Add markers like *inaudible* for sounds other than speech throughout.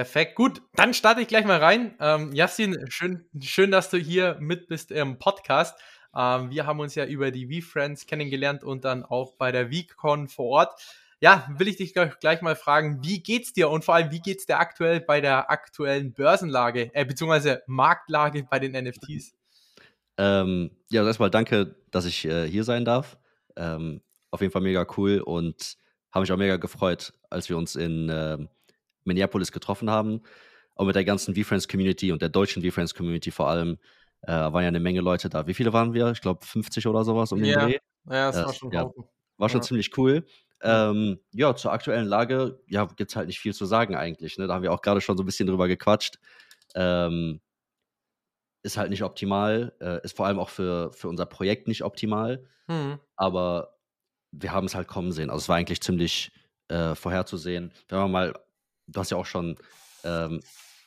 Perfekt, gut. Dann starte ich gleich mal rein. Ähm, Yassin, schön, schön, dass du hier mit bist im Podcast. Ähm, wir haben uns ja über die V-Friends kennengelernt und dann auch bei der VCon vor Ort. Ja, will ich dich gleich mal fragen, wie geht's dir und vor allem, wie geht's dir aktuell bei der aktuellen Börsenlage, äh, beziehungsweise Marktlage bei den NFTs? Ähm, ja, erstmal danke, dass ich äh, hier sein darf. Ähm, auf jeden Fall mega cool und habe mich auch mega gefreut, als wir uns in äh, Minneapolis getroffen haben. Auch mit der ganzen V-Friends-Community und der deutschen V-Friends-Community vor allem. Äh, waren ja eine Menge Leute da. Wie viele waren wir? Ich glaube 50 oder sowas um den ja. Dreh. Ja, das war schon ja, War schon ja. ziemlich cool. Ähm, ja, zur aktuellen Lage, ja, gibt es halt nicht viel zu sagen eigentlich. Ne? Da haben wir auch gerade schon so ein bisschen drüber gequatscht. Ähm, ist halt nicht optimal, äh, ist vor allem auch für, für unser Projekt nicht optimal. Hm. Aber wir haben es halt kommen sehen. Also es war eigentlich ziemlich äh, vorherzusehen. Wenn man mal, du hast ja auch schon ähm,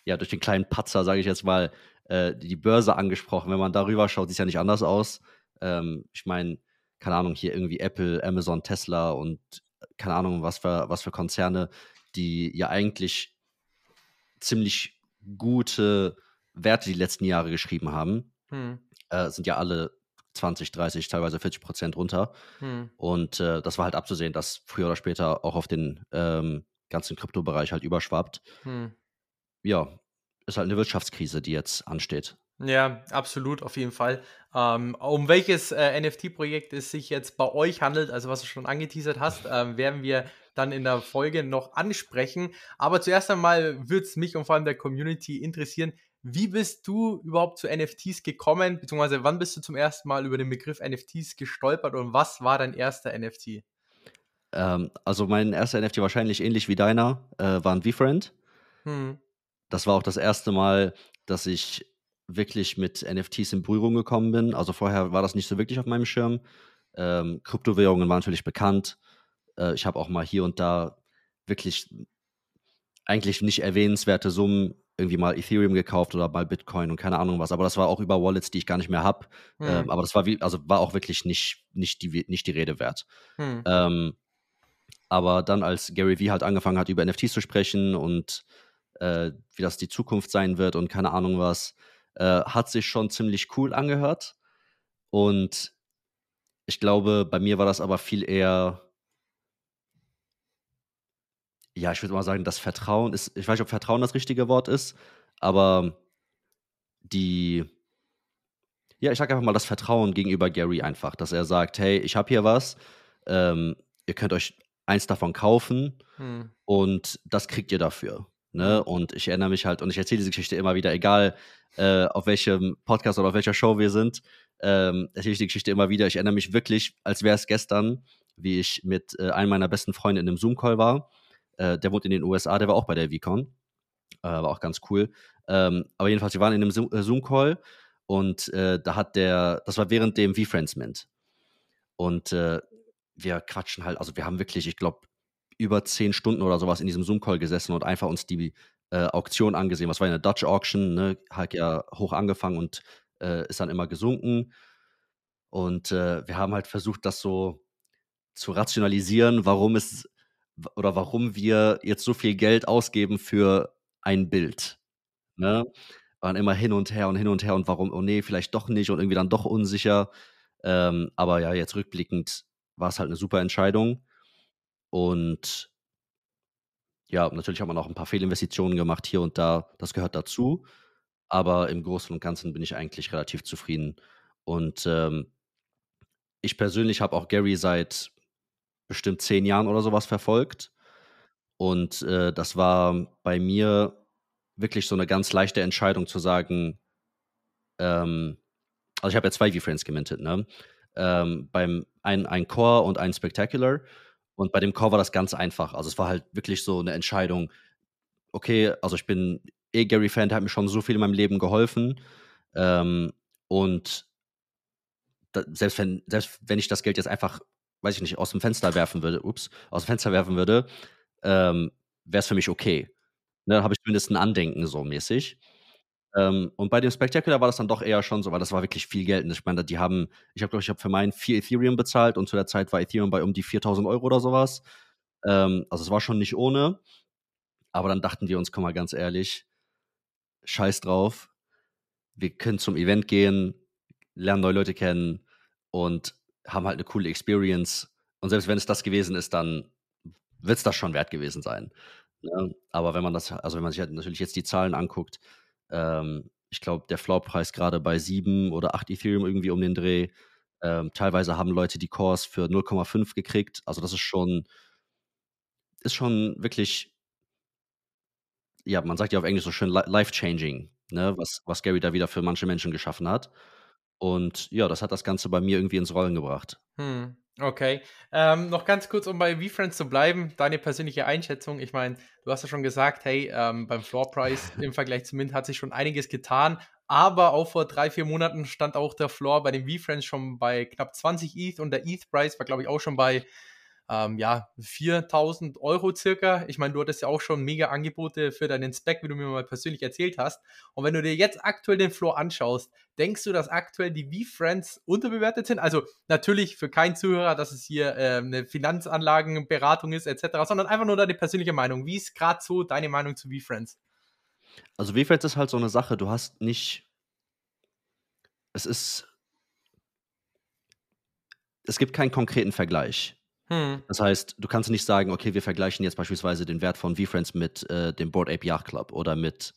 ja, durch den kleinen Patzer, sage ich jetzt mal, äh, die Börse angesprochen. Wenn man darüber schaut, sieht es ja nicht anders aus. Ähm, ich meine, keine Ahnung, hier irgendwie Apple, Amazon, Tesla und keine Ahnung, was für, was für Konzerne, die ja eigentlich ziemlich gute Werte die letzten Jahre geschrieben haben, Hm. äh, sind ja alle 20, 30, teilweise 40 Prozent runter. Hm. Und äh, das war halt abzusehen, dass früher oder später auch auf den ähm, ganzen Kryptobereich halt überschwappt. Hm. Ja, ist halt eine Wirtschaftskrise, die jetzt ansteht. Ja, absolut, auf jeden Fall. Ähm, um welches äh, NFT-Projekt es sich jetzt bei euch handelt, also was du schon angeteasert hast, ähm, werden wir dann in der Folge noch ansprechen. Aber zuerst einmal würde es mich und vor allem der Community interessieren, wie bist du überhaupt zu NFTs gekommen, beziehungsweise wann bist du zum ersten Mal über den Begriff NFTs gestolpert und was war dein erster NFT? Ähm, also mein erster NFT wahrscheinlich ähnlich wie deiner, äh, war ein V-Friend. Hm. Das war auch das erste Mal, dass ich wirklich mit NFTs in Berührung gekommen bin. Also vorher war das nicht so wirklich auf meinem Schirm. Ähm, Kryptowährungen waren natürlich bekannt. Äh, ich habe auch mal hier und da wirklich eigentlich nicht erwähnenswerte Summen irgendwie mal Ethereum gekauft oder mal Bitcoin und keine Ahnung was. Aber das war auch über Wallets, die ich gar nicht mehr habe. Hm. Ähm, aber das war wie, also war auch wirklich nicht, nicht, die, nicht die Rede wert. Hm. Ähm, aber dann, als Gary Vee halt angefangen hat, über NFTs zu sprechen und äh, wie das die Zukunft sein wird und keine Ahnung was, äh, hat sich schon ziemlich cool angehört. Und ich glaube, bei mir war das aber viel eher, ja, ich würde mal sagen, das Vertrauen ist, ich weiß nicht, ob Vertrauen das richtige Wort ist, aber die, ja, ich sage einfach mal das Vertrauen gegenüber Gary einfach, dass er sagt, hey, ich habe hier was, ähm, ihr könnt euch eins davon kaufen Hm. und das kriegt ihr dafür. Ne? Und ich erinnere mich halt, und ich erzähle diese Geschichte immer wieder, egal äh, auf welchem Podcast oder auf welcher Show wir sind, ähm, erzähle ich die Geschichte immer wieder. Ich erinnere mich wirklich, als wäre es gestern, wie ich mit äh, einem meiner besten Freunde in einem Zoom-Call war. Äh, der wohnt in den USA, der war auch bei der VCon. Äh, war auch ganz cool. Ähm, aber jedenfalls, wir waren in einem äh, Zoom-Call und äh, da hat der, das war während dem V-Friends Mint. Und äh, wir quatschen halt, also wir haben wirklich, ich glaube, über zehn Stunden oder sowas in diesem Zoom-Call gesessen und einfach uns die äh, Auktion angesehen. Was war eine Dutch Auction, ne? Hat ja hoch angefangen und äh, ist dann immer gesunken. Und äh, wir haben halt versucht, das so zu rationalisieren, warum es oder warum wir jetzt so viel Geld ausgeben für ein Bild. Ne? Waren immer hin und her und hin und her und warum, oh nee, vielleicht doch nicht und irgendwie dann doch unsicher. Ähm, aber ja, jetzt rückblickend war es halt eine super Entscheidung. Und ja, natürlich hat man auch ein paar Fehlinvestitionen gemacht hier und da. Das gehört dazu. Aber im Großen und Ganzen bin ich eigentlich relativ zufrieden. Und ähm, ich persönlich habe auch Gary seit bestimmt zehn Jahren oder sowas verfolgt. Und äh, das war bei mir wirklich so eine ganz leichte Entscheidung zu sagen, ähm, also ich habe ja zwei V-Friends gemintet, ne? Ähm, beim ein, ein Core und ein Spectacular. Und bei dem Core war das ganz einfach. Also es war halt wirklich so eine Entscheidung, okay, also ich bin eh Gary-Fan, der hat mir schon so viel in meinem Leben geholfen. Ähm, und da, selbst, wenn, selbst wenn ich das Geld jetzt einfach, weiß ich nicht, aus dem Fenster werfen würde, ups, aus dem Fenster werfen würde, ähm, wäre es für mich okay. Ne, dann habe ich zumindest ein Andenken so mäßig. Ähm, und bei dem Spectacular war das dann doch eher schon so, weil das war wirklich viel Geld. Und ich meine, die haben, ich habe, glaube ich, habe für meinen vier Ethereum bezahlt und zu der Zeit war Ethereum bei um die 4000 Euro oder sowas. Ähm, also es war schon nicht ohne. Aber dann dachten wir uns, komm mal ganz ehrlich, scheiß drauf. Wir können zum Event gehen, lernen neue Leute kennen und haben halt eine coole Experience. Und selbst wenn es das gewesen ist, dann wird es das schon wert gewesen sein. Ne? Aber wenn man das, also wenn man sich halt natürlich jetzt die Zahlen anguckt, ähm, ich glaube, der Floorpreis gerade bei 7 oder 8 Ethereum irgendwie um den Dreh. Ähm, teilweise haben Leute die Cores für 0,5 gekriegt. Also das ist schon, ist schon wirklich, ja, man sagt ja auf Englisch so schön life-changing, ne? was, was Gary da wieder für manche Menschen geschaffen hat. Und ja, das hat das Ganze bei mir irgendwie ins Rollen gebracht. Hm. Okay. Ähm, noch ganz kurz, um bei VFriends zu bleiben, deine persönliche Einschätzung. Ich meine, du hast ja schon gesagt, hey, ähm, beim Floorpreis im Vergleich zu Mint hat sich schon einiges getan, aber auch vor drei, vier Monaten stand auch der Floor bei den VFriends schon bei knapp 20 ETH und der ETH-Preis war, glaube ich, auch schon bei ähm, ja, 4000 Euro circa. Ich meine, du hattest ja auch schon mega Angebote für deinen Spec, wie du mir mal persönlich erzählt hast. Und wenn du dir jetzt aktuell den Floor anschaust, denkst du, dass aktuell die V-Friends unterbewertet sind? Also natürlich für keinen Zuhörer, dass es hier äh, eine Finanzanlagenberatung ist etc., sondern einfach nur deine persönliche Meinung. Wie ist gerade so deine Meinung zu V-Friends? Also V-Friends ist halt so eine Sache, du hast nicht, es ist, es gibt keinen konkreten Vergleich. Hm. Das heißt, du kannst nicht sagen, okay, wir vergleichen jetzt beispielsweise den Wert von VFriends mit äh, dem Board Ape Yacht Club oder mit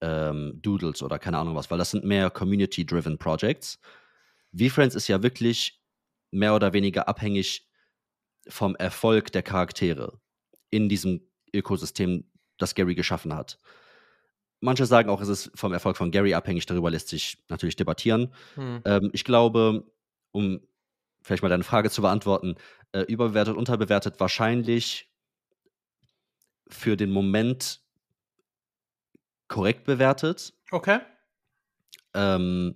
ähm, Doodles oder keine Ahnung was, weil das sind mehr Community-driven Projects. VFriends ist ja wirklich mehr oder weniger abhängig vom Erfolg der Charaktere in diesem Ökosystem, das Gary geschaffen hat. Manche sagen auch, es ist vom Erfolg von Gary abhängig, darüber lässt sich natürlich debattieren. Hm. Ähm, ich glaube, um vielleicht mal deine Frage zu beantworten, äh, überbewertet, unterbewertet, wahrscheinlich für den Moment korrekt bewertet. Okay. Ähm,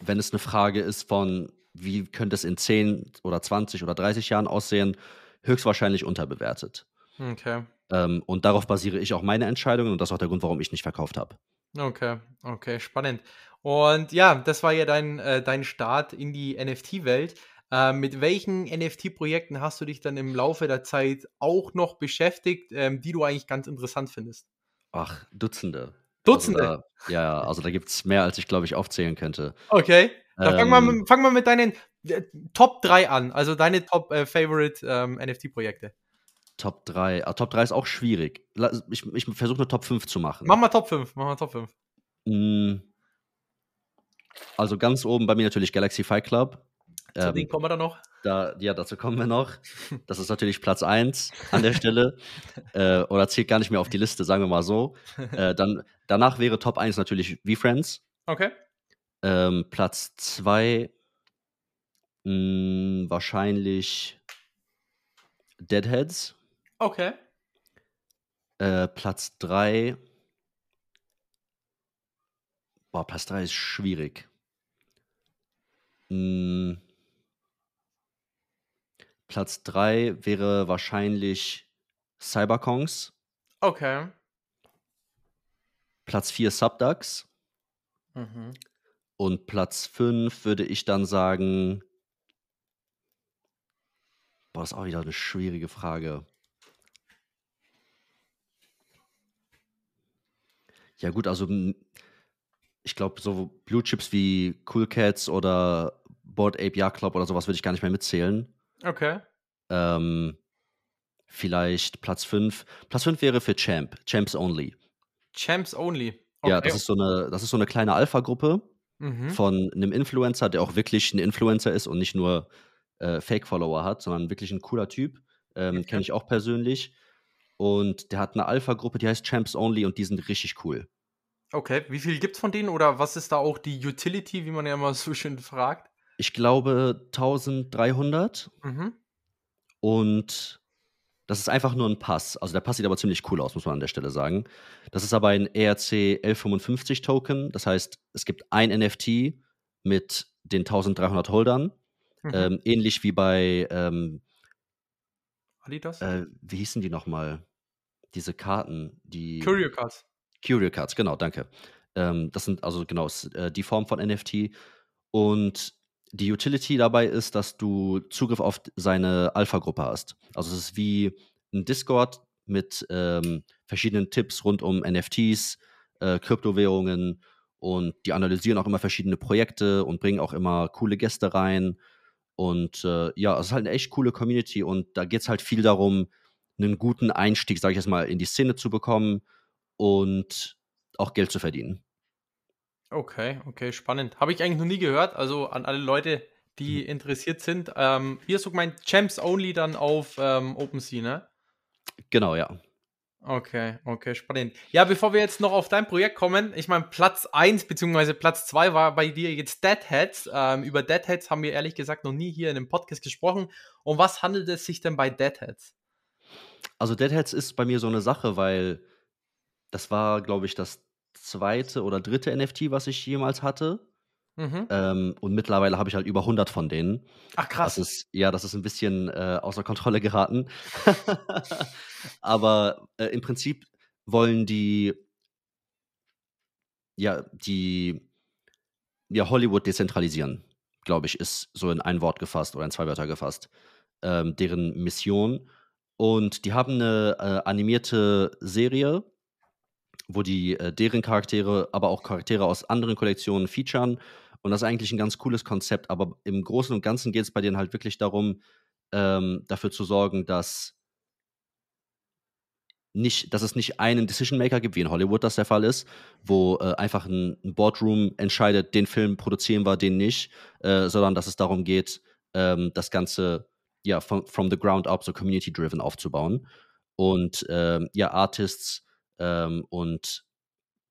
wenn es eine Frage ist von, wie könnte es in 10 oder 20 oder 30 Jahren aussehen, höchstwahrscheinlich unterbewertet. Okay. Ähm, und darauf basiere ich auch meine Entscheidungen und das ist auch der Grund, warum ich nicht verkauft habe. Okay, okay, spannend. Und ja, das war ja dein, äh, dein Start in die NFT-Welt. Äh, mit welchen NFT-Projekten hast du dich dann im Laufe der Zeit auch noch beschäftigt, ähm, die du eigentlich ganz interessant findest? Ach, Dutzende. Dutzende? Also da, ja, also da gibt es mehr, als ich, glaube ich, aufzählen könnte. Okay. Dann ähm, fang, mal, fang mal mit deinen äh, Top 3 an, also deine Top äh, Favorite ähm, NFT-Projekte. Top 3. Ah, Top 3 ist auch schwierig. Ich, ich versuche eine Top 5 zu machen. Mach mal Top 5. Mach mal Top 5. Mm. Also ganz oben bei mir natürlich Galaxy Fight Club. Zu ähm, denen kommen wir dann noch. Da, ja, dazu kommen wir noch. *laughs* Das ist natürlich Platz 1 an der Stelle. *laughs* äh, oder zählt gar nicht mehr auf die Liste, sagen wir mal so. *laughs* Äh, dann, danach wäre Top 1 natürlich V-Friends. Okay. Ähm, Platz 2 hm, wahrscheinlich Deadheads. Okay. Äh, Platz 3. Boah, Platz 3 ist schwierig. Hm. Platz 3 wäre wahrscheinlich Cyberkongs. Okay. Platz 4 Subducks. Mhm. Und Platz 5 würde ich dann sagen. Boah, das ist auch wieder eine schwierige Frage. Ja, gut, also ich glaube, so Blue Chips wie Cool Cats oder Board Ape Yacht Club oder sowas würde ich gar nicht mehr mitzählen. Okay. Ähm, vielleicht Platz 5. Platz 5 wäre für Champ, Champs Only. Champs Only. Okay. Ja, das ist so eine, das ist so eine kleine Alpha-Gruppe mhm. von einem Influencer, der auch wirklich ein Influencer ist und nicht nur äh, Fake-Follower hat, sondern wirklich ein cooler Typ. Ähm, okay. Kenne ich auch persönlich. Und der hat eine Alpha-Gruppe, die heißt Champs Only und die sind richtig cool. Okay, wie viel gibt es von denen oder was ist da auch die Utility, wie man ja immer *laughs* so schön fragt? Ich glaube 1300. Mhm. Und das ist einfach nur ein Pass. Also der Pass sieht aber ziemlich cool aus, muss man an der Stelle sagen. Das ist aber ein ERC 1155 Token. Das heißt, es gibt ein NFT mit den 1300 Holdern. Mhm. Ähm, ähnlich wie bei ähm, Adidas? Äh, wie hießen die nochmal? Diese Karten, die. Curio Cards. Curio Cards, genau, danke. Ähm, das sind also genau äh, die Form von NFT. Und die Utility dabei ist, dass du Zugriff auf seine Alpha-Gruppe hast. Also es ist wie ein Discord mit ähm, verschiedenen Tipps rund um NFTs, äh, Kryptowährungen und die analysieren auch immer verschiedene Projekte und bringen auch immer coole Gäste rein. Und äh, ja, es ist halt eine echt coole Community und da geht es halt viel darum, einen guten Einstieg, sage ich jetzt mal, in die Szene zu bekommen und auch Geld zu verdienen. Okay, okay, spannend. Habe ich eigentlich noch nie gehört. Also an alle Leute, die mhm. interessiert sind. Ähm, hier ist so mein Champs Only dann auf ähm, OpenSea, ne? Genau, ja. Okay, okay, spannend. Ja, bevor wir jetzt noch auf dein Projekt kommen, ich meine, Platz 1 bzw. Platz 2 war bei dir jetzt Deadheads. Ähm, über Deadheads haben wir ehrlich gesagt noch nie hier in einem Podcast gesprochen. Um was handelt es sich denn bei Deadheads? Also Deadheads ist bei mir so eine Sache, weil das war, glaube ich, das zweite oder dritte NFT, was ich jemals hatte. Mhm. Ähm, und mittlerweile habe ich halt über 100 von denen. Ach krass. Das ist, ja, das ist ein bisschen äh, außer Kontrolle geraten. *laughs* Aber äh, im Prinzip wollen die, ja, die, ja, Hollywood dezentralisieren, glaube ich, ist so in ein Wort gefasst oder in zwei Wörter gefasst. Ähm, deren Mission. Und die haben eine äh, animierte Serie, wo die äh, deren Charaktere, aber auch Charaktere aus anderen Kollektionen featuren. Und das ist eigentlich ein ganz cooles Konzept. Aber im Großen und Ganzen geht es bei denen halt wirklich darum, ähm, dafür zu sorgen, dass nicht, dass es nicht einen Decision Maker gibt, wie in Hollywood das der Fall ist, wo äh, einfach ein, ein, Boardroom entscheidet, den Film produzieren wir, den nicht, äh, sondern dass es darum geht, ähm, das Ganze ja from, from the ground up so community-driven aufzubauen und ähm, ja Artists ähm, und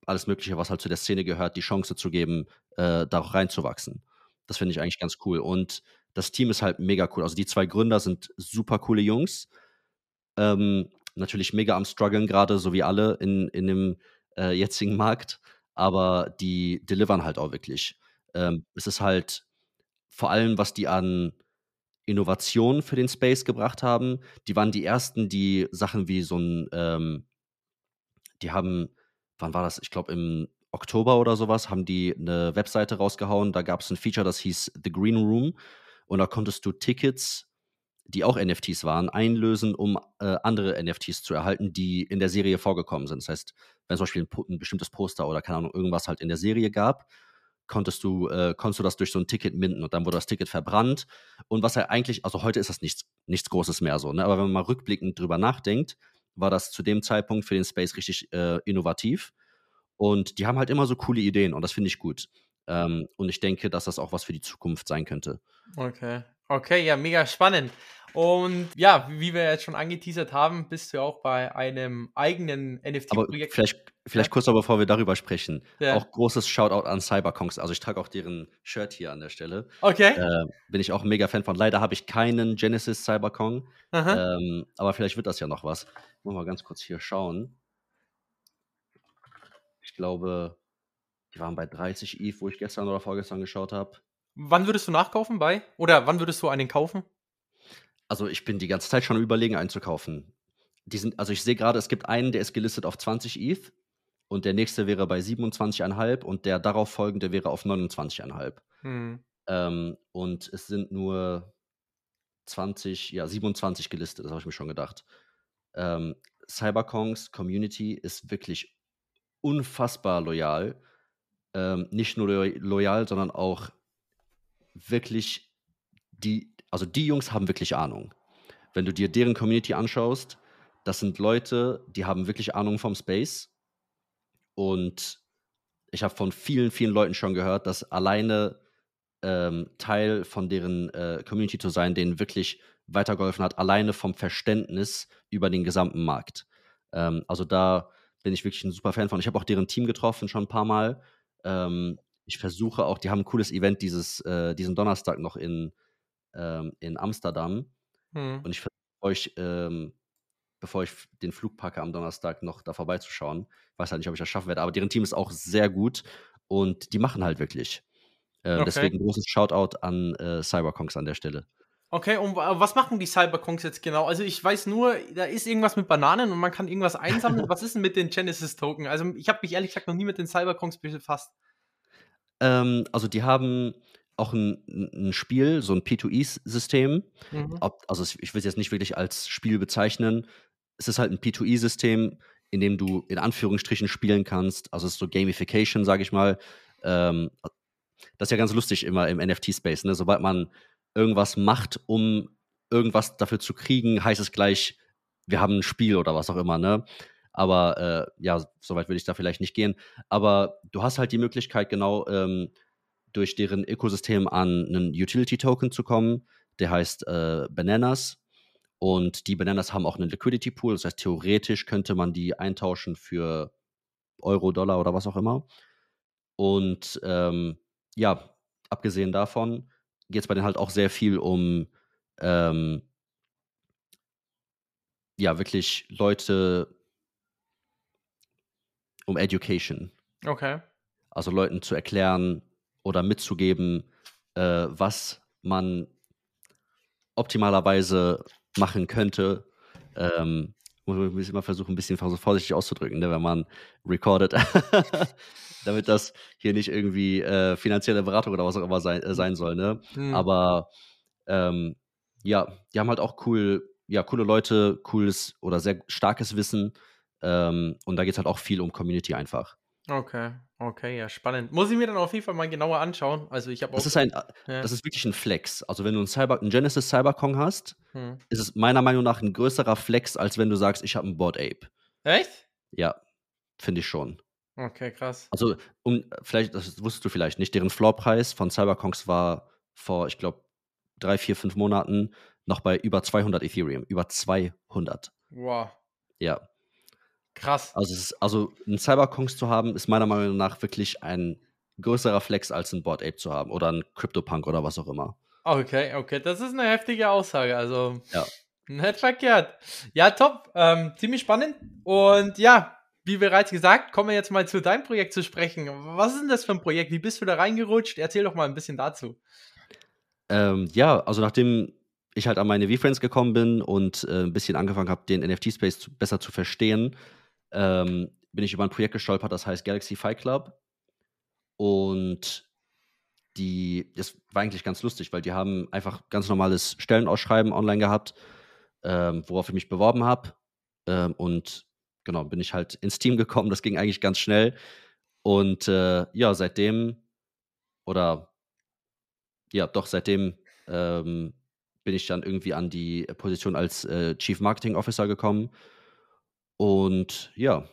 alles Mögliche, was halt zu der Szene gehört, die Chance zu geben, äh, da auch reinzuwachsen. Das finde ich eigentlich ganz cool. Und das Team ist halt mega cool. Also die zwei Gründer sind super coole Jungs. Ähm, natürlich mega am struggeln gerade, so wie alle in, in dem äh, jetzigen Markt. Aber die delivern halt auch wirklich. Ähm, es ist halt vor allem, was die an Innovationen für den Space gebracht haben. Die waren die ersten, die Sachen wie so ein ähm, die haben, wann war das? Ich glaube, im Oktober oder sowas haben die eine Webseite rausgehauen. Da gab es ein Feature, das hieß The Green Room. Und da konntest du Tickets, die auch NFTs waren, einlösen, um äh, andere NFTs zu erhalten, die in der Serie vorgekommen sind. Das heißt, wenn zum Beispiel ein, ein, bestimmtes Poster oder keine Ahnung, irgendwas halt in der Serie gab, konntest du, äh, konntest du das durch so ein Ticket minden und dann wurde das Ticket verbrannt. Und was er eigentlich, also heute ist das nichts, nichts Großes mehr so, ne? Aber wenn man mal rückblickend drüber nachdenkt, war das zu dem Zeitpunkt für den Space richtig äh, innovativ. Und die haben halt immer so coole Ideen und das finde ich gut. Ähm, und ich denke, dass das auch was für die Zukunft sein könnte. Okay. Okay, ja, mega spannend. Und ja, wie wir jetzt schon angeteasert haben, bist du auch bei einem eigenen NFT-Projekt. Vielleicht, vielleicht ja. kurz noch, bevor wir darüber sprechen. Ja. Auch großes Shoutout an Cyberkonks. Also ich trage auch deren Shirt hier an der Stelle. Okay. Äh, bin ich auch ein mega Fan von. Leider habe ich keinen Genesis Cyberkong. Ähm, aber vielleicht wird das ja noch was. Muss mal ganz kurz hier schauen. Ich glaube, die waren bei 30 ETH, wo ich gestern oder vorgestern geschaut habe. Wann würdest du nachkaufen bei? Oder wann würdest du einen kaufen? Also ich bin die ganze Zeit schon überlegen, einen zu kaufen. Die sind, also ich sehe gerade, es gibt einen, der ist gelistet auf 20 ETH und der nächste wäre bei 27,5 und der darauf folgende wäre auf 29,5. Hm. Ähm, und es sind nur 20, ja, 27 gelistet, das habe ich mir schon gedacht. Ähm, Cyberkongs Community ist wirklich unfassbar loyal. Ähm, nicht nur loyal, sondern auch wirklich die, also die Jungs haben wirklich Ahnung. Wenn du dir deren Community anschaust, das sind Leute, die haben wirklich Ahnung vom Space. Und ich habe von vielen, vielen Leuten schon gehört, dass alleine ähm, Teil von deren äh, Community zu sein, denen wirklich weitergeholfen hat, alleine vom Verständnis über den gesamten Markt. Ähm, also da bin ich wirklich ein super Fan von. Ich habe auch deren Team getroffen schon ein paar Mal. Ähm, ich versuche auch, die haben ein cooles Event dieses, äh, diesen Donnerstag noch in, ähm, in Amsterdam. Hm. Und ich versuche euch, ähm, bevor ich den Flug packe am Donnerstag, noch da vorbeizuschauen. Ich weiß halt nicht, ob ich das schaffen werde, aber deren Team ist auch sehr gut und die machen halt wirklich. Äh, okay. Deswegen großes Shoutout an äh, Cyberkonks an der Stelle. Okay, und was machen die Cyberkonks jetzt genau? Also ich weiß nur, da ist irgendwas mit Bananen und man kann irgendwas einsammeln. *laughs* was ist denn mit den Genesis-Token? Also ich habe mich ehrlich gesagt noch nie mit den Cyberkonks befasst. Ähm, also die haben auch ein, ein Spiel, so ein P2E-System. Mhm. Also ich will es jetzt nicht wirklich als Spiel bezeichnen. es ist halt ein P2E-System, in dem du in Anführungsstrichen spielen kannst. Also es ist so Gamification, sage ich mal. Ähm, das ist ja ganz lustig immer im NFT-Space. Ne? Sobald man irgendwas macht, um irgendwas dafür zu kriegen, heißt es gleich, wir haben ein Spiel oder was auch immer. Ne? Aber äh, ja, soweit würde ich da vielleicht nicht gehen. Aber du hast halt die Möglichkeit, genau ähm, durch deren Ökosystem an einen Utility-Token zu kommen. Der heißt äh, Bananas. Und die Bananas haben auch einen Liquidity Pool. Das heißt, theoretisch könnte man die eintauschen für Euro, Dollar oder was auch immer. Und ähm, ja, abgesehen davon geht es bei denen halt auch sehr viel um ähm, ja, wirklich Leute um Education. Okay. Also Leuten zu erklären oder mitzugeben, äh, was man optimalerweise machen könnte. Ähm, muss man immer versuchen, ein bisschen vorsichtig auszudrücken, ne, wenn man recordet. *laughs* Damit das hier nicht irgendwie äh, finanzielle Beratung oder was auch immer sein, äh, sein soll. Ne? Hm. Aber ähm, ja, die haben halt auch cool, ja, coole Leute, cooles oder sehr starkes Wissen. Ähm, und da geht es halt auch viel um Community einfach. Okay, okay, ja, spannend. Muss ich mir dann auf jeden Fall mal genauer anschauen. Also ich habe Das ist ein, ja. das ist wirklich ein Flex. Also wenn du einen, Cyber, einen Genesis Cyberkong hast, hm. ist es meiner Meinung nach ein größerer Flex, als wenn du sagst, ich habe einen Board Ape. Echt? Ja, finde ich schon. Okay, krass. Also, um, vielleicht, das wusstest du vielleicht nicht, deren Floorpreis von Cyberkongs war vor, ich glaube, drei, vier, fünf Monaten noch bei über 200 Ethereum. Über 200. Wow. Ja. Krass. Also, ist, also einen Cyberkongs zu haben, ist meiner Meinung nach wirklich ein größerer Flex als ein Board Ape zu haben oder ein CryptoPunk oder was auch immer. Okay, okay, das ist eine heftige Aussage. Also, ja. nicht verkehrt. Ja, top. Ähm, ziemlich spannend. Und ja, wie bereits gesagt, kommen wir jetzt mal zu deinem Projekt zu sprechen. Was ist denn das für ein Projekt? Wie bist du da reingerutscht? Erzähl doch mal ein bisschen dazu. Ähm, ja, also nachdem ich halt an meine V-Friends gekommen bin und äh, ein bisschen angefangen habe, den NFT-Space besser zu verstehen, ähm, bin ich über ein Projekt gestolpert, das heißt Galaxy Fight Club. Und die, das war eigentlich ganz lustig, weil die haben einfach ganz normales Stellenausschreiben online gehabt, ähm, worauf ich mich beworben habe. Ähm, und genau, bin ich halt ins Team gekommen. Das ging eigentlich ganz schnell. Und äh, ja, seitdem, oder ja, doch, seitdem ähm, bin ich dann irgendwie an die Position als äh, Chief Marketing Officer gekommen. Und ja,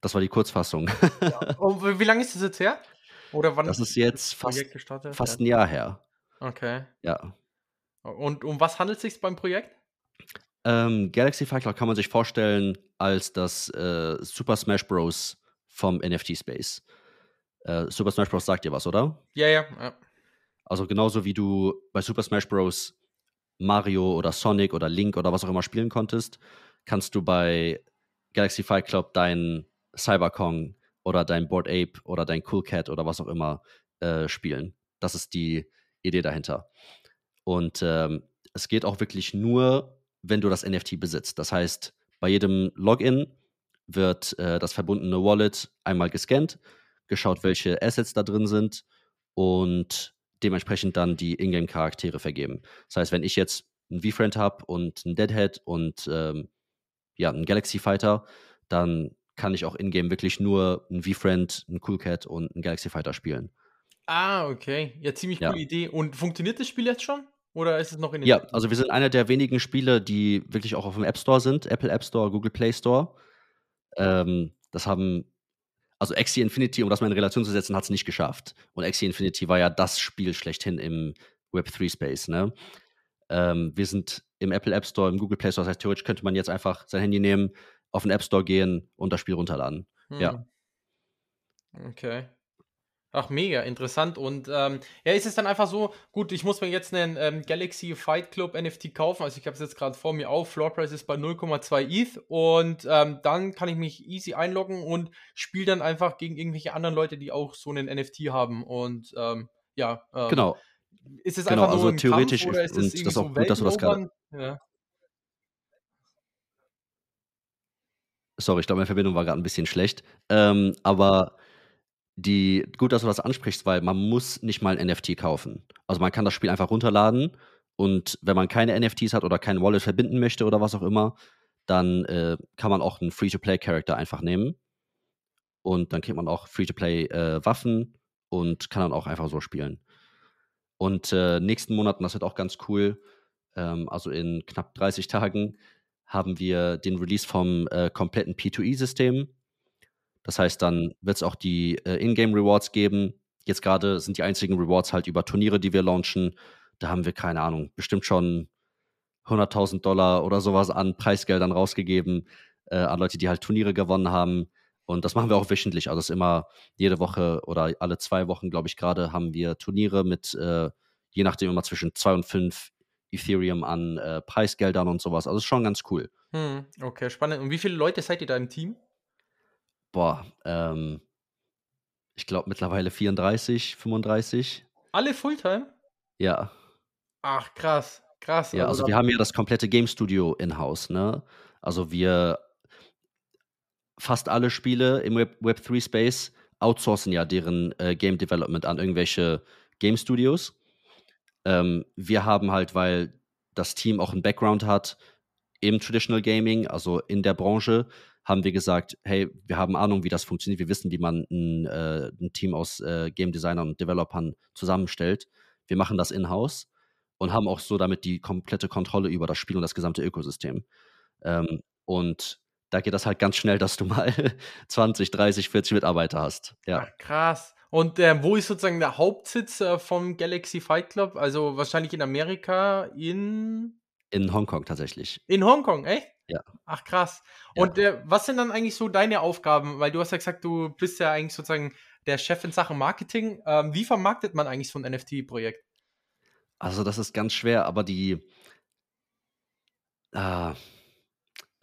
das war die Kurzfassung. Ja. *laughs* Und wie lange ist das jetzt her? Oder wann das ist jetzt fast, fast ein Jahr her. Okay. Ja. Und um was handelt es sich beim Projekt? Ähm, Galaxy Fighter kann man sich vorstellen als das äh, Super Smash Bros. vom NFT-Space. Äh, Super Smash Bros. sagt dir was, oder? Ja, ja, ja. Also genauso wie du bei Super Smash Bros. Mario oder Sonic oder Link oder was auch immer spielen konntest, kannst du bei Galaxy Fight Club dein Cyberkong oder dein Board Ape oder dein Cool Cat oder was auch immer äh, spielen. Das ist die Idee dahinter. Und ähm, es geht auch wirklich nur, wenn du das NFT besitzt. Das heißt, bei jedem Login wird äh, das verbundene Wallet einmal gescannt, geschaut, welche Assets da drin sind und dementsprechend dann die Ingame-Charaktere vergeben. Das heißt, wenn ich jetzt einen V-Friend habe und einen Deadhead und ähm, ja, einen Galaxy Fighter, dann kann ich auch in-game wirklich nur einen V-Friend, einen Cool Cat und einen Galaxy Fighter spielen. Ah, okay. Ja, ziemlich coole ja. Idee. Und funktioniert das Spiel jetzt schon? Oder ist es noch in den Ja, also wir sind einer der wenigen Spiele, die wirklich auch auf dem App Store sind. Apple App Store, Google Play Store. Ähm, das haben, also Axie Infinity, um das mal in Relation zu setzen, hat es nicht geschafft. Und Axie Infinity war ja das Spiel schlechthin im Web3-Space, ne? Ähm, wir sind im Apple App Store, im Google Play Store. Das heißt, theoretisch könnte man jetzt einfach sein Handy nehmen, auf den App Store gehen und das Spiel runterladen. Hm. Ja. Okay. Ach, mega interessant. Und ähm, ja, ist es dann einfach so, gut, ich muss mir jetzt einen ähm, Galaxy Fight Club NFT kaufen. Also ich habe es jetzt gerade vor mir auf. Floor Price ist bei 0,2 ETH. Und ähm, dann kann ich mich easy einloggen und spiele dann einfach gegen irgendwelche anderen Leute, die auch so einen NFT haben. Und ähm, ja. Ähm, genau. Ist es genau, einfach also ein theoretisch Kampf, oder ist es das ist auch so gut, dass du das gerade. Ja. Sorry, ich glaube, meine Verbindung war gerade ein bisschen schlecht. Ähm, aber die gut, dass du das ansprichst, weil man muss nicht mal ein NFT kaufen. Also man kann das Spiel einfach runterladen und wenn man keine NFTs hat oder kein Wallet verbinden möchte oder was auch immer, dann äh, kann man auch einen Free-to-Play-Charakter einfach nehmen. Und dann kriegt man auch Free-to-Play-Waffen äh, und kann dann auch einfach so spielen. Und äh, nächsten Monaten, das wird auch ganz cool, ähm, also in knapp 30 Tagen, haben wir den Release vom äh, kompletten P2E-System. Das heißt, dann wird es auch die äh, Ingame-Rewards geben. Jetzt gerade sind die einzigen Rewards halt über Turniere, die wir launchen. Da haben wir, keine Ahnung, bestimmt schon 100.000 Dollar oder sowas an Preisgeldern rausgegeben äh, an Leute, die halt Turniere gewonnen haben. Und das machen wir auch wöchentlich. Also es ist immer jede Woche oder alle zwei Wochen, glaube ich, gerade haben wir Turniere mit, äh, je nachdem, immer zwischen zwei und fünf Ethereum an äh, Preisgeldern und sowas. Also ist schon ganz cool. Hm, okay, spannend. Und wie viele Leute seid ihr da im Team? Boah, ähm, ich glaube mittlerweile 34, 35. Alle Fulltime? Ja. Ach, krass, krass. Ja, also wir haben ja das komplette Game Studio in-house, ne? Also wir fast alle Spiele im Web, Web 3 Space outsourcen ja deren äh, Game Development an irgendwelche Game Studios. Ähm, wir haben halt, weil das Team auch einen Background hat im Traditional Gaming, also in der Branche, haben wir gesagt, hey, wir haben Ahnung, wie das funktioniert. Wir wissen, wie man ein, äh, ein Team aus äh, Game Designern und Developern zusammenstellt. Wir machen das in-house und haben auch so damit die komplette Kontrolle über das Spiel und das gesamte Ökosystem. Ähm, und da geht das halt ganz schnell, dass du mal 20, 30, 40 Mitarbeiter hast. Ja. Ach, krass. Und äh, wo ist sozusagen der Hauptsitz äh, vom Galaxy Fight Club? Also wahrscheinlich in Amerika, in. In Hongkong tatsächlich. In Hongkong, echt? Ja. Ach krass. Und ja. äh, was sind dann eigentlich so deine Aufgaben? Weil du hast ja gesagt, du bist ja eigentlich sozusagen der Chef in Sachen Marketing. Ähm, wie vermarktet man eigentlich so ein NFT-Projekt? Also das ist ganz schwer, aber die. Äh,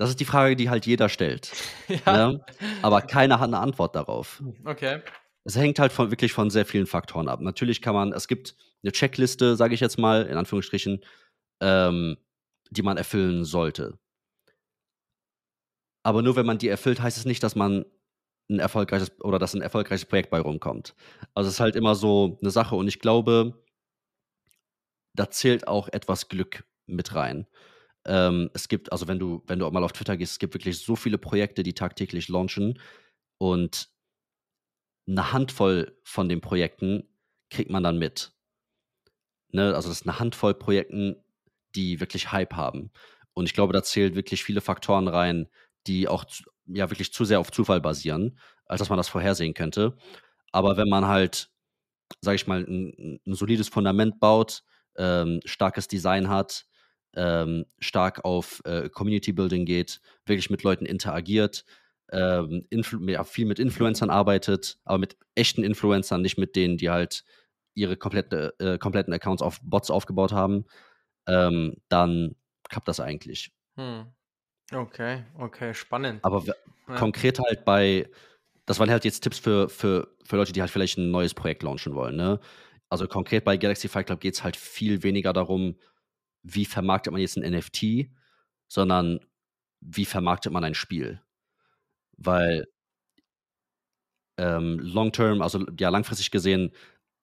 das ist die Frage, die halt jeder stellt. *laughs* ja. Ne? Aber keiner hat eine Antwort darauf. Okay. Es hängt halt von, wirklich von sehr vielen Faktoren ab. Natürlich kann man, es gibt eine Checkliste, sage ich jetzt mal, in Anführungsstrichen, ähm, die man erfüllen sollte. Aber nur wenn man die erfüllt, heißt es nicht, dass man ein erfolgreiches oder dass ein erfolgreiches Projekt bei rumkommt. Also es ist halt immer so eine Sache und ich glaube, da zählt auch etwas Glück mit rein. Ähm, es gibt, also wenn du, wenn du auch mal auf Twitter gehst, es gibt wirklich so viele Projekte, die tagtäglich launchen und eine Handvoll von den Projekten kriegt man dann mit. Ne? Also das ist eine Handvoll Projekten, die wirklich Hype haben. Und ich glaube, da zählt wirklich viele Faktoren rein, die auch ja wirklich zu sehr auf Zufall basieren, als dass man das vorhersehen könnte. Aber wenn man halt, sage ich mal, ein, ein, solides Fundament baut, ähm, starkes Design hat, ähm, stark auf äh, Community Building geht, wirklich mit Leuten interagiert, ähm, ja, viel mit Influencern arbeitet, aber mit echten Influencern, nicht mit denen, die halt ihre komplette, äh, kompletten Accounts auf Bots aufgebaut haben, ähm, dann klappt das eigentlich. Hm. Okay, okay, spannend. Aber ja. konkret halt bei, das waren halt jetzt Tipps für, für, für Leute, die halt vielleicht ein neues Projekt launchen wollen. Ne? Also konkret bei Galaxy Fight Club geht es halt viel weniger darum, wie vermarktet man jetzt ein NFT, sondern wie vermarktet man ein Spiel. Weil ähm, long term, also ja, langfristig gesehen,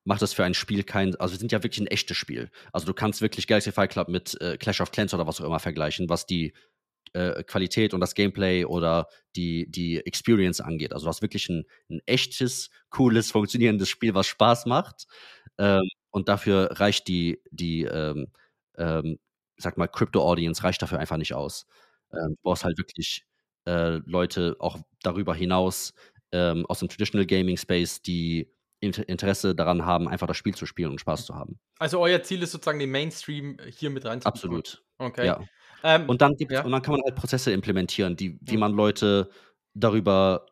macht das für ein Spiel kein, also wir sind ja wirklich ein echtes Spiel. Also du kannst wirklich Galaxy Fight Club mit äh, Clash of Clans oder was auch immer vergleichen, was die äh, Qualität und das Gameplay oder die, die Experience angeht. Also du hast wirklich ein, ein echtes, cooles, funktionierendes Spiel, was Spaß macht. Ähm, und dafür reicht die, die ähm, ähm, sag mal, Crypto-Audience reicht dafür einfach nicht aus. Ähm, du brauchst halt wirklich äh, Leute auch darüber hinaus ähm, aus dem Traditional Gaming Space, die Interesse daran haben, einfach das Spiel zu spielen und Spaß zu haben. Also euer Ziel ist sozusagen den Mainstream hier mit reinzubekommen. Absolut. Okay. Ja. Ähm, und, dann gibt's, ja. und dann kann man halt Prozesse implementieren, die, wie man Leute darüber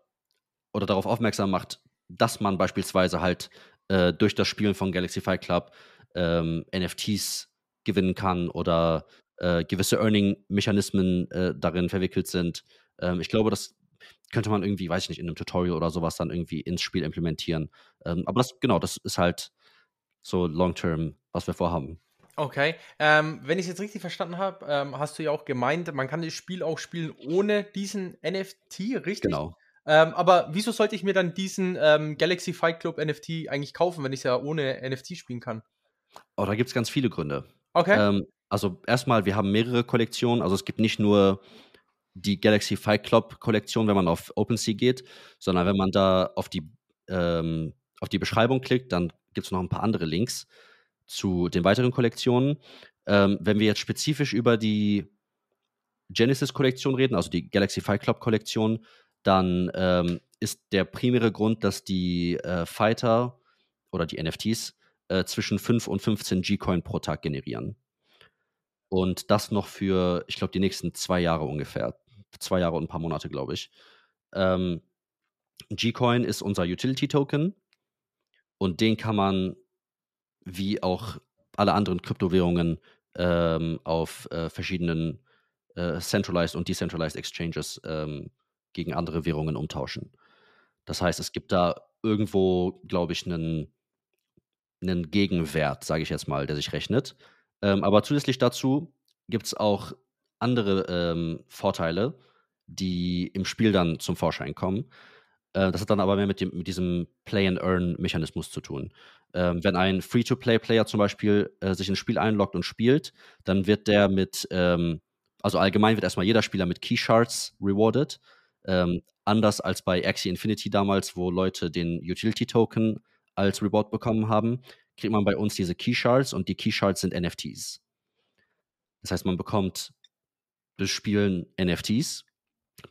oder darauf aufmerksam macht, dass man beispielsweise halt äh, durch das Spielen von Galaxy Fight Club ähm, NFTs gewinnen kann oder äh, gewisse Earning-Mechanismen äh, darin verwickelt sind. Ähm, ich glaube, das könnte man irgendwie, weiß ich nicht, in einem Tutorial oder sowas dann irgendwie ins Spiel implementieren. Ähm, aber das, genau, das ist halt so long-term, was wir vorhaben. Okay, ähm, wenn ich es jetzt richtig verstanden habe, ähm, hast du ja auch gemeint, man kann das Spiel auch spielen ohne diesen NFT, richtig? Genau. Ähm, aber wieso sollte ich mir dann diesen ähm, Galaxy Fight Club NFT eigentlich kaufen, wenn ich es ja ohne NFT spielen kann? Oh, da gibt es ganz viele Gründe. Okay. Ähm, also erstmal, wir haben mehrere Kollektionen. Also es gibt nicht nur die Galaxy Fight Club Kollektion, wenn man auf OpenSea geht, sondern wenn man da auf die, ähm, auf die Beschreibung klickt, dann gibt es noch ein paar andere Links zu den weiteren Kollektionen. Ähm, wenn wir jetzt spezifisch über die Genesis-Kollektion reden, also die Galaxy Fight Club-Kollektion, dann ähm, ist der primäre Grund, dass die äh, Fighter oder die NFTs äh, zwischen 5 und 15 G-Coin pro Tag generieren. Und das noch für, ich glaube, die nächsten zwei Jahre ungefähr. Zwei Jahre und ein paar Monate, glaube ich. Ähm, G-Coin ist unser Utility-Token und den kann man wie auch alle anderen Kryptowährungen ähm, auf äh, verschiedenen äh, Centralized und Decentralized Exchanges ähm, gegen andere Währungen umtauschen. Das heißt, es gibt da irgendwo, glaube ich, einen, einen Gegenwert, sage ich jetzt mal, der sich rechnet. Ähm, aber zusätzlich dazu gibt es auch andere ähm, Vorteile, die im Spiel dann zum Vorschein kommen. Äh, das hat dann aber mehr mit, dem, mit diesem Play-and-Earn-Mechanismus zu tun. Ähm, wenn ein Free-to-Play-Player zum Beispiel äh, sich ins Spiel einloggt und spielt, dann wird der mit, ähm, also allgemein wird erstmal jeder Spieler mit Keyshards rewarded. Ähm, anders als bei Axie Infinity damals, wo Leute den Utility-Token als Reward bekommen haben, kriegt man bei uns diese Keyshards und die Keyshards sind NFTs. Das heißt, man bekommt durch Spielen NFTs.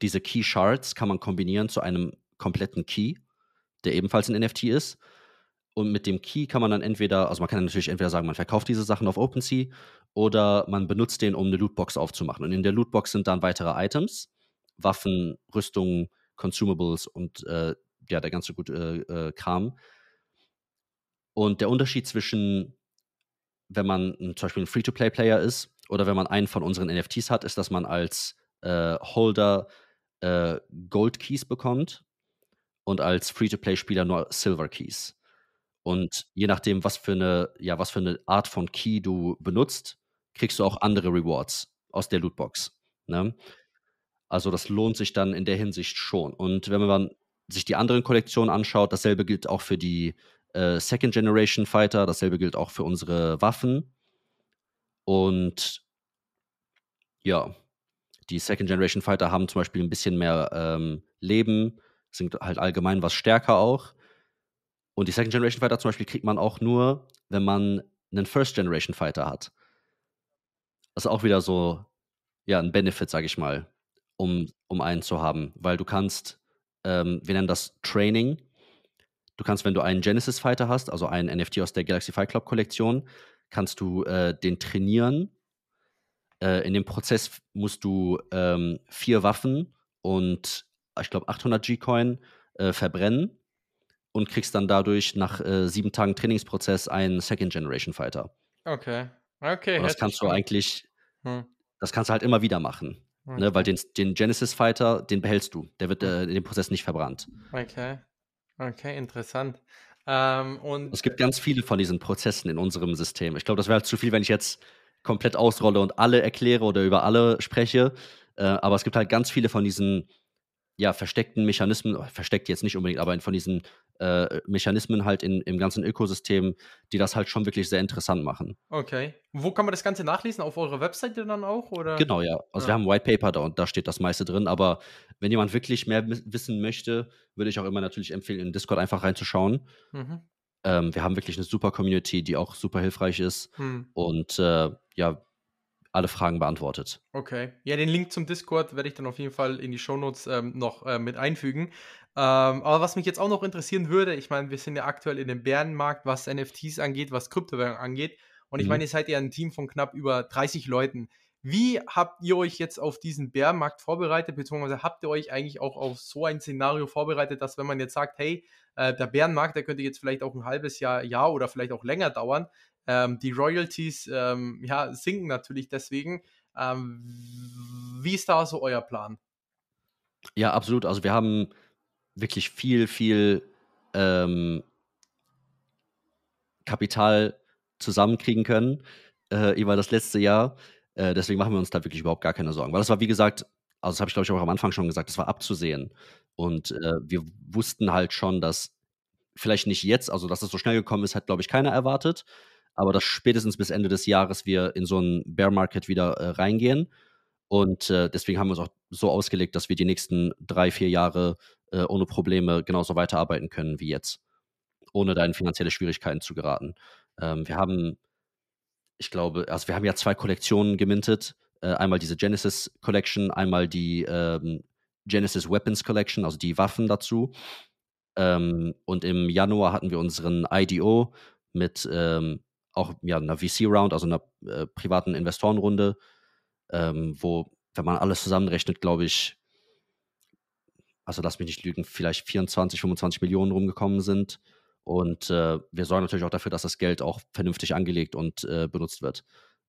Diese Keyshards kann man kombinieren zu einem kompletten Key, der ebenfalls ein NFT ist. Und mit dem Key kann man dann entweder, also man kann natürlich entweder sagen, man verkauft diese Sachen auf OpenSea oder man benutzt den, um eine Lootbox aufzumachen. Und in der Lootbox sind dann weitere Items, Waffen, Rüstungen, Consumables und äh, ja, der ganze gute äh, äh, Kram. Und der Unterschied zwischen, wenn man zum Beispiel ein Free-to-Play-Player ist oder wenn man einen von unseren NFTs hat, ist, dass man als äh, Holder äh, Gold Keys bekommt und als Free-to-Play-Spieler nur Silver Keys. Und je nachdem, was für eine, ja, was für eine Art von Key du benutzt, kriegst du auch andere Rewards aus der Lootbox. Ne? Also das lohnt sich dann in der Hinsicht schon. Und wenn man sich die anderen Kollektionen anschaut, dasselbe gilt auch für die äh, Second Generation Fighter, dasselbe gilt auch für unsere Waffen. Und ja, die Second Generation Fighter haben zum Beispiel ein bisschen mehr ähm, Leben, sind halt allgemein was stärker auch. Und die Second Generation Fighter zum Beispiel kriegt man auch nur, wenn man einen First Generation Fighter hat. Das ist auch wieder so, ja, ein Benefit, sag ich mal, um, um einen zu haben. Weil du kannst, ähm, wir nennen das Training. Du kannst, wenn du einen Genesis Fighter hast, also einen NFT aus der Galaxy Fight Club Kollektion, kannst du äh, den trainieren. Äh, in dem Prozess musst du ähm, vier Waffen und ich glaube, 800 G-Coin äh, verbrennen und kriegst dann dadurch nach äh, sieben Tagen Trainingsprozess einen Second Generation Fighter. Okay. Okay. Und das kannst du eigentlich, hm. das kannst du halt immer wieder machen. Okay. Ne, weil den, den, Genesis Fighter, den behältst du. Der wird äh, in dem Prozess nicht verbrannt. Okay. Okay, interessant. Ähm, und es gibt ganz viele von diesen Prozessen in unserem System. Ich glaube, das wäre halt zu viel, wenn ich jetzt komplett ausrolle und alle erkläre oder über alle spreche. Äh, aber es gibt halt ganz viele von diesen ja, versteckten Mechanismen, versteckt jetzt nicht unbedingt, aber von diesen äh, Mechanismen halt in, im ganzen Ökosystem, die das halt schon wirklich sehr interessant machen. Okay. Wo kann man das Ganze nachlesen? Auf eurer Webseite dann auch? Oder? Genau, ja. Also ja. wir haben ein White Paper da und da steht das meiste drin, aber wenn jemand wirklich mehr wissen möchte, würde ich auch immer natürlich empfehlen, in Discord einfach reinzuschauen. Mhm. Ähm, wir haben wirklich eine super Community, die auch super hilfreich ist. Mhm. Und äh, ja, alle Fragen beantwortet. Okay. Ja, den Link zum Discord werde ich dann auf jeden Fall in die Shownotes ähm, noch äh, mit einfügen. Ähm, aber was mich jetzt auch noch interessieren würde, ich meine, wir sind ja aktuell in dem Bärenmarkt, was NFTs angeht, was Kryptowährungen angeht. Und ich mhm. meine, ihr seid ja ein Team von knapp über 30 Leuten. Wie habt ihr euch jetzt auf diesen Bärenmarkt vorbereitet, beziehungsweise habt ihr euch eigentlich auch auf so ein Szenario vorbereitet, dass wenn man jetzt sagt, hey, äh, der Bärenmarkt, der könnte jetzt vielleicht auch ein halbes Jahr, Jahr oder vielleicht auch länger dauern, ähm, die Royalties ähm, ja, sinken natürlich deswegen. Ähm, wie ist da so euer Plan? Ja, absolut. Also wir haben wirklich viel, viel ähm, Kapital zusammenkriegen können äh, über das letzte Jahr. Äh, deswegen machen wir uns da wirklich überhaupt gar keine Sorgen. Weil das war, wie gesagt, also das habe ich glaube ich auch am Anfang schon gesagt, das war abzusehen. Und äh, wir wussten halt schon, dass vielleicht nicht jetzt, also dass es so schnell gekommen ist, hat glaube ich keiner erwartet aber dass spätestens bis Ende des Jahres wir in so einen Bear Market wieder äh, reingehen. Und äh, deswegen haben wir uns auch so ausgelegt, dass wir die nächsten drei, vier Jahre äh, ohne Probleme genauso weiterarbeiten können wie jetzt, ohne da in finanzielle Schwierigkeiten zu geraten. Ähm, wir haben, ich glaube, also wir haben ja zwei Kollektionen gemintet. Äh, einmal diese Genesis Collection, einmal die ähm, Genesis Weapons Collection, also die Waffen dazu. Ähm, und im Januar hatten wir unseren IDO mit ähm, auch ja, einer VC-Round, also einer äh, privaten Investorenrunde, ähm, wo, wenn man alles zusammenrechnet, glaube ich, also lass mich nicht lügen, vielleicht 24, 25 Millionen rumgekommen sind. Und äh, wir sorgen natürlich auch dafür, dass das Geld auch vernünftig angelegt und äh, benutzt wird.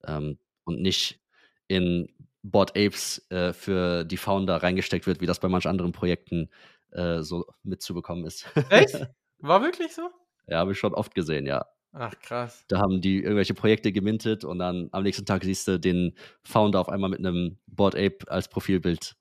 Ähm, und nicht in Bot Apes äh, für die Founder reingesteckt wird, wie das bei manchen anderen Projekten äh, so mitzubekommen ist. Echt? *laughs* War wirklich so? Ja, habe ich schon oft gesehen, ja. Ach, krass. Da haben die irgendwelche Projekte gemintet und dann am nächsten Tag siehst du den Founder auf einmal mit einem Board Ape als Profilbild.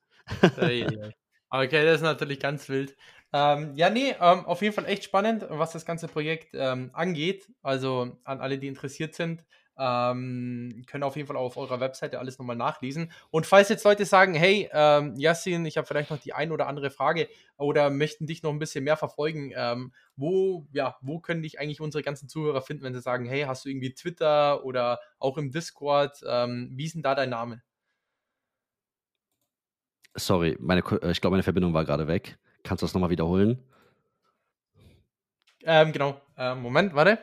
okay, das ist natürlich ganz wild. Ähm, ja, nee, ähm, auf jeden Fall echt spannend, was das ganze Projekt ähm, angeht. Also an alle, die interessiert sind, ähm, können auf jeden Fall auch auf eurer Webseite alles nochmal nachlesen. Und falls jetzt Leute sagen, hey, ähm, Yassin, ich habe vielleicht noch die ein oder andere Frage oder möchten dich noch ein bisschen mehr verfolgen, ähm, wo, ja, wo können dich eigentlich unsere ganzen Zuhörer finden, wenn sie sagen, hey, hast du irgendwie Twitter oder auch im Discord? Ähm, wie ist denn da dein Name? Sorry, meine, äh, ich glaube, meine Verbindung war gerade weg. Kannst du das nochmal wiederholen? Ähm, genau. Ähm, Moment, warte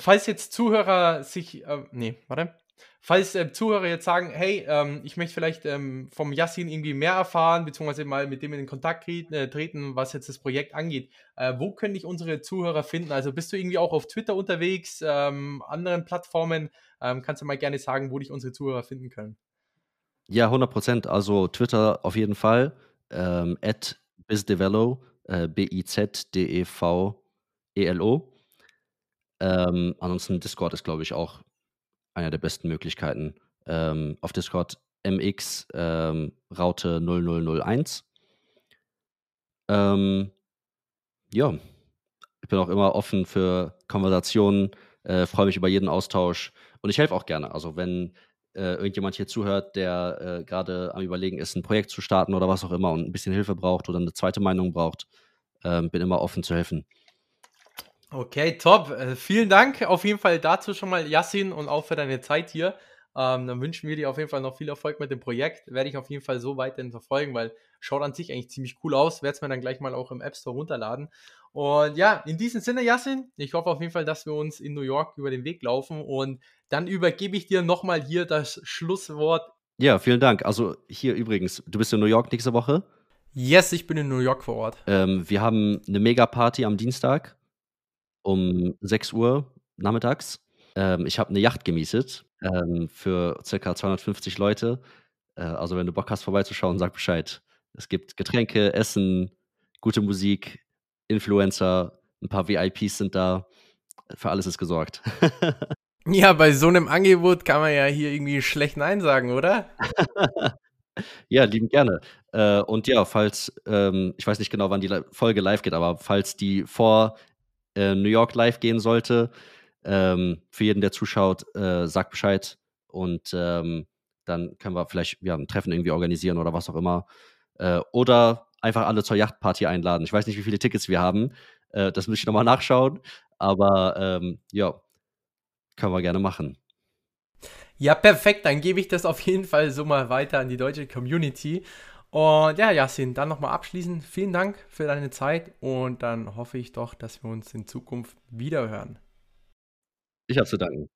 falls jetzt Zuhörer sich, äh, nee, warte. Falls äh, Zuhörer jetzt sagen, hey, ähm, ich möchte vielleicht ähm, vom Yassin irgendwie mehr erfahren, beziehungsweise mal mit dem in Kontakt treten, äh, treten was jetzt das Projekt angeht, äh, wo können ich unsere Zuhörer finden? Also bist du irgendwie auch auf Twitter unterwegs, ähm, anderen Plattformen? Ähm, kannst du mal gerne sagen, wo dich unsere Zuhörer finden können? Ja, 100 Prozent. Also Twitter auf jeden Fall. Ähm, at bizdevelo, äh, B-I-Z-D-E-V-E-L-O. Ähm, ansonsten Discord ist, glaube ich, auch eine der besten Möglichkeiten. Ähm, auf Discord MX ähm, Raute 0001. Ähm, ja, ich bin auch immer offen für Konversationen, äh, freue mich über jeden Austausch und ich helfe auch gerne. Also wenn äh, irgendjemand hier zuhört, der äh, gerade am Überlegen ist, ein Projekt zu starten oder was auch immer und ein bisschen Hilfe braucht oder eine zweite Meinung braucht, ähm, bin immer offen zu helfen. Okay, top. Äh, vielen Dank auf jeden Fall dazu schon mal, Yassin, und auch für deine Zeit hier. Ähm, dann wünschen wir dir auf jeden Fall noch viel Erfolg mit dem Projekt. Werde ich auf jeden Fall so weiterhin verfolgen, weil schaut an sich eigentlich ziemlich cool aus. Werde es mir dann gleich mal auch im App Store runterladen. Und ja, in diesem Sinne, Yassin, ich hoffe auf jeden Fall, dass wir uns in New York über den Weg laufen. Und dann übergebe ich dir nochmal hier das Schlusswort. Ja, vielen Dank. Also hier übrigens, du bist in New York nächste Woche? Yes, ich bin in New York vor Ort. Ähm, wir haben eine Mega-Party am Dienstag um 6 Uhr nachmittags. Ähm, ich habe eine Yacht gemietet ähm, für ca. 250 Leute. Äh, also wenn du Bock hast, vorbeizuschauen, sag Bescheid. Es gibt Getränke, Essen, gute Musik, Influencer, ein paar VIPs sind da. Für alles ist gesorgt. *laughs* ja, bei so einem Angebot kann man ja hier irgendwie schlecht Nein sagen, oder? ja, lieben gerne. Äh, und ja, falls, ähm, ich weiß nicht genau, wann die Folge live geht, aber falls die vor äh, New York live gehen sollte, ähm, für jeden, der zuschaut, äh, sagt Bescheid und ähm, dann können wir vielleicht ja, ein Treffen irgendwie organisieren oder was auch immer. Äh, oder einfach alle zur Yachtparty einladen. Ich weiß nicht, wie viele Tickets wir haben. Äh, das muss ich nochmal nachschauen. Aber ähm, ja, können wir gerne machen. Ja, perfekt. Dann gebe ich das auf jeden Fall so mal weiter an die deutsche Community. Und ja, Yasin, dann nochmal abschließend vielen Dank für deine Zeit und dann hoffe ich doch, dass wir uns in Zukunft wiederhören. Ich habe zu danken.